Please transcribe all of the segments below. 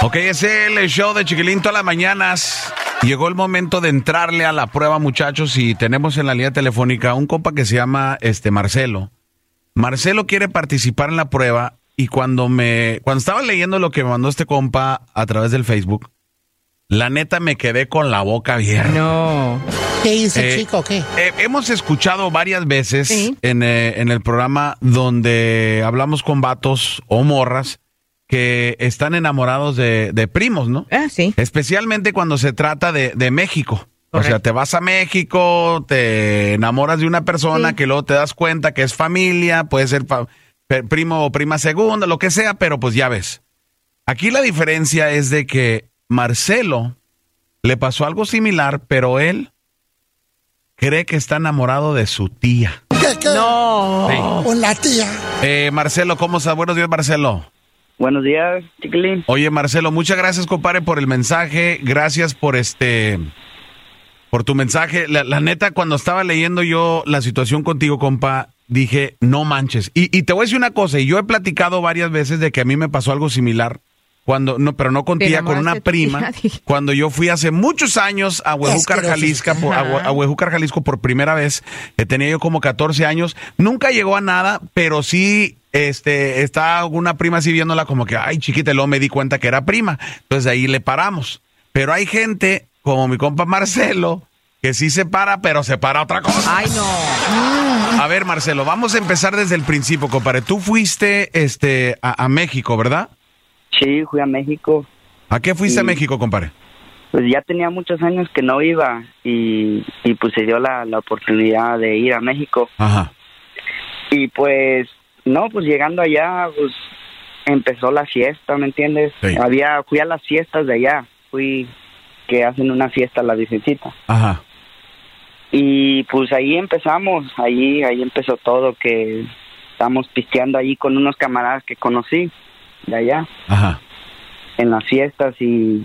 Ok, es el show de Chiquilín todas las mañanas. Llegó el momento de entrarle a la prueba, muchachos, y tenemos en la línea telefónica un compa que se llama este Marcelo. Marcelo quiere participar en la prueba y cuando me cuando estaba leyendo lo que me mandó este compa a través del Facebook, la neta me quedé con la boca abierta. No. ¿Qué dice, Eh, chico? ¿Qué? Eh, hemos escuchado varias veces Sí. en, eh, en el programa donde hablamos con vatos o morras que están enamorados de, de primos, ¿no? Ah, sí. Especialmente cuando se trata de, de México. O sea, te vas a México, te enamoras de una persona Sí. que luego te das cuenta que es familia, puede ser primo o prima segunda, lo que sea, pero pues ya ves. Aquí la diferencia es de que Marcelo le pasó algo similar, pero él cree que está enamorado de su tía. ¿Qué, qué? No. Con la tía. Eh, Marcelo, ¿cómo estás? Buenos días, Marcelo. Buenos días, chiquilín. Oye, Marcelo, muchas gracias, compadre, por el mensaje. Gracias por este. Por tu mensaje. La, la neta, cuando estaba leyendo yo la situación contigo, compa, dije, no manches. Y, y te voy a decir una cosa, y yo he platicado varias veces de que a mí me pasó algo similar. Cuando, no, pero no con Te tía, con una prima. Cuando yo fui hace muchos años a Huejúcar. Jalisco, por, a, Huejúcar, Jalisco por primera vez. Eh, tenía yo como 14 años. Nunca llegó a nada, pero sí este, está una prima así viéndola como que, ay, chiquita, y luego me di cuenta que era prima. Entonces de ahí le paramos. Pero hay gente, como mi compa Marcelo, que sí se para, pero se para otra cosa. Ay, no. A ver, Marcelo, vamos a empezar desde el principio, compadre. Tú fuiste este, a, a México, ¿verdad? Sí, fui a México. ¿A qué fuiste a. México, compadre? Pues ya tenía muchos años que no iba y, y pues se dio la, la oportunidad de ir a México. Ajá. Y pues, no, pues llegando allá, pues empezó la fiesta, ¿me entiendes? Sí. Había, fui a las fiestas de allá, fui que hacen una fiesta a la visita. Ajá. Y pues ahí empezamos, ahí, ahí empezó todo, que estábamos pisteando ahí con unos camaradas que conocí de allá. Ajá. en las fiestas y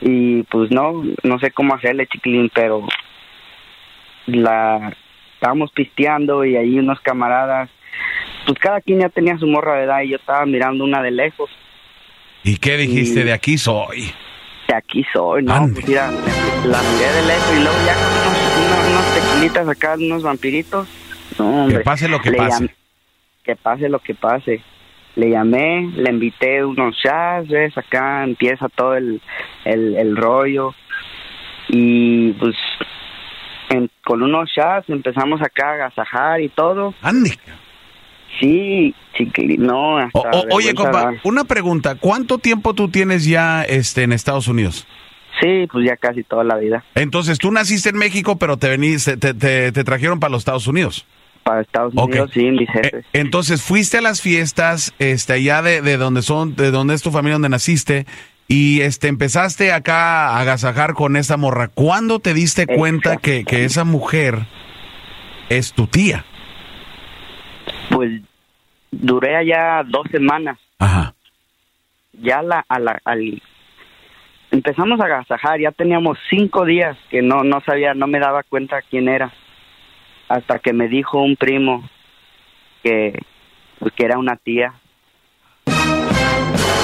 y pues no no sé cómo hacerle chiquilín pero la estábamos pisteando y ahí unos camaradas pues cada quien ya tenía su morra de edad y yo estaba mirando una de lejos ¿Y qué dijiste Y- de aquí soy? de aquí soy no Ande. pues mira la miré de lejos y luego ya con unos, tequilitas acá unos vampiritos no hombre Que pase lo que Le pase. llam- que pase lo que pase. Le llamé, le invité unos ¿ves? Acá empieza todo el, el, el rollo. Y pues en- con unos shots empezamos acá a agasajar y todo. Ande. Sí, chiqui, no, hasta o- oye, compa, una pregunta. ¿Cuánto tiempo tú tienes ya este, en Estados Unidos? Sí, pues ya casi toda la vida. Entonces, tú naciste en México, pero te veniste, te, te- te trajeron para los Estados Unidos. Para Estados. Unidos, Eh, entonces, fuiste a las fiestas, este, allá de, de donde son, de donde es tu familia, donde naciste, y este, empezaste acá a agasajar con esa morra. ¿Cuándo te diste cuenta que, que esa mujer es tu tía? Pues duré allá dos semanas. Ajá. ya la, a la, al, empezamos a agasajar, ya teníamos cinco días que no, no sabía, no me daba cuenta quién era, hasta que me dijo un primo que, pues, que era una tía.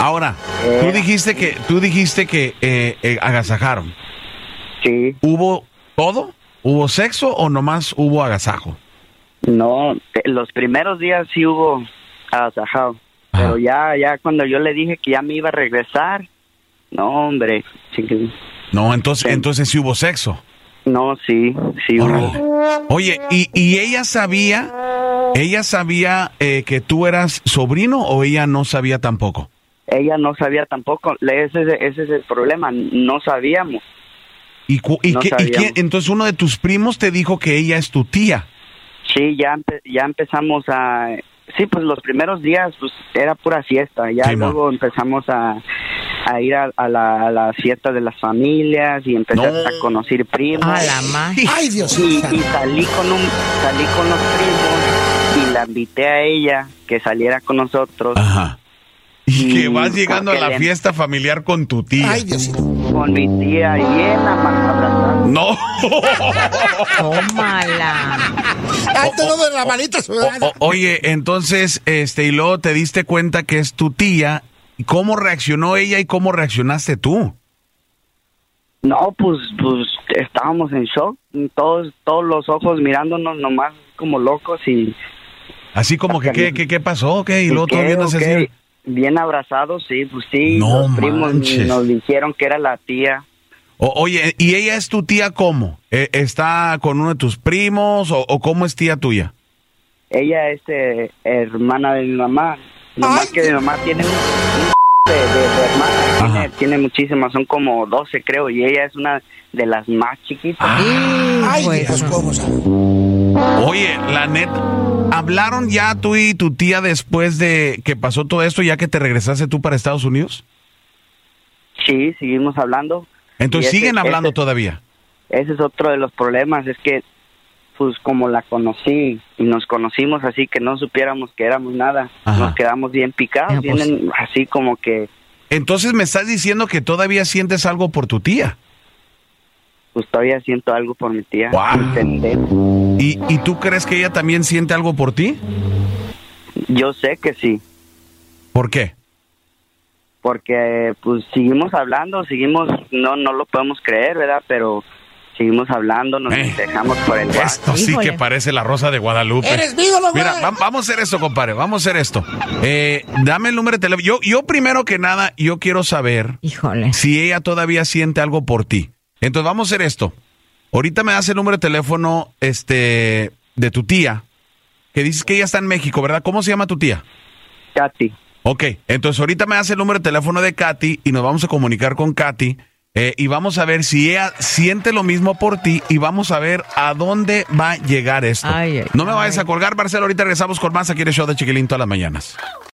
Ahora, tú dijiste que, tú dijiste que eh, eh, agasajaron. Sí, ¿Hubo todo? ¿Hubo sexo o nomás hubo agasajo? no, los primeros días sí hubo agasajado, Ajá. pero ya, ya cuando yo le dije que ya me iba a regresar, no hombre, No, entonces, Sí. entonces sí hubo sexo. no, sí, sí hubo. Oye, ¿y, y ella sabía, ella sabía eh, que tú eras sobrino o ella no sabía tampoco? Ella no sabía tampoco, ese, es- ese es el problema, no sabíamos. ¿Y, y No qué- y quién- entonces uno de tus primos te dijo que ella es tu tía? Sí, ya empe- ya empezamos a sí, pues los primeros días pues era pura fiesta, ya Sí, luego empezamos a, a ir a, a la, a la fiesta de las familias y empecé No. a conocer primos. A la más. Ay, Dios y, mío. y salí con un salí con los primos y la invité a ella que saliera con nosotros Ajá. Y Y que vas llegando a la le- fiesta familiar con tu tía. Ay, Dios con mi tía y él abrazando. No. Tómala. Ay, todo de la manita oye, entonces, este, y luego te diste cuenta que es tu tía ¿cómo reaccionó ella y cómo reaccionaste tú? No, pues, pues estábamos en shock, todos, todos los ojos mirándonos nomás como locos y... Así como que, ¿qué, qué, qué pasó? ¿Qué? Y luego todo ¿qué, viéndose así. Bien abrazados, sí, pues sí, No los primos manches. nos dijeron que era la tía. O- oye, ¿y ella es tu tía cómo? Eh, ¿Está con uno de tus primos o, o cómo es tía tuya? Ella es eh, hermana de mi mamá, nomás Ay, que mi mamá tiene un de, de- de hermanas, tiene, tiene muchísimas, son como 12 creo, y ella es una de las más chiquitas. Ah. Ay, Bueno. Dios, cómo sabe. Oye, la neta, ¿hablaron ya tú y tu tía después de que pasó todo esto, ya que te regresaste tú para Estados Unidos? Sí, seguimos hablando. Entonces ese- siguen hablando ese- todavía. Ese es otro de los problemas, es que pues como la conocí y nos conocimos así que no supiéramos que éramos nada, Ajá. nos quedamos bien picados, Ya, pues. bien en- así como que Entonces me estás diciendo que todavía sientes algo por tu tía. pues todavía siento algo por mi tía. ¿Y, ¿Y tú crees que ella también siente algo por ti? Yo sé que sí, ¿Por qué? porque pues seguimos hablando, seguimos, no no lo podemos creer, ¿verdad? Pero seguimos hablando, nos Eh. dejamos por el WhatsApp. Esto sí Híjole. que parece la rosa de Guadalupe. Eres güey. Mira, va- vamos a hacer esto, compadre. Vamos a hacer esto. Eh, dame el número de teléfono. Yo, yo primero que nada, yo quiero saber Híjole. si ella todavía siente algo por ti. Entonces vamos a hacer esto. Ahorita me das el número de teléfono este, de tu tía, que dices que ella está en México, ¿verdad? ¿Cómo se llama tu tía? Katy, Ok, entonces ahorita me das el número de teléfono de Katy y nos vamos a comunicar con Katy eh, y vamos a ver si ella siente lo mismo por ti y vamos a ver a dónde va a llegar esto. Ay, ay, no me ay. vayas a colgar, Marcelo, ahorita regresamos con más aquí en el show de Chiquilín todas las mañanas.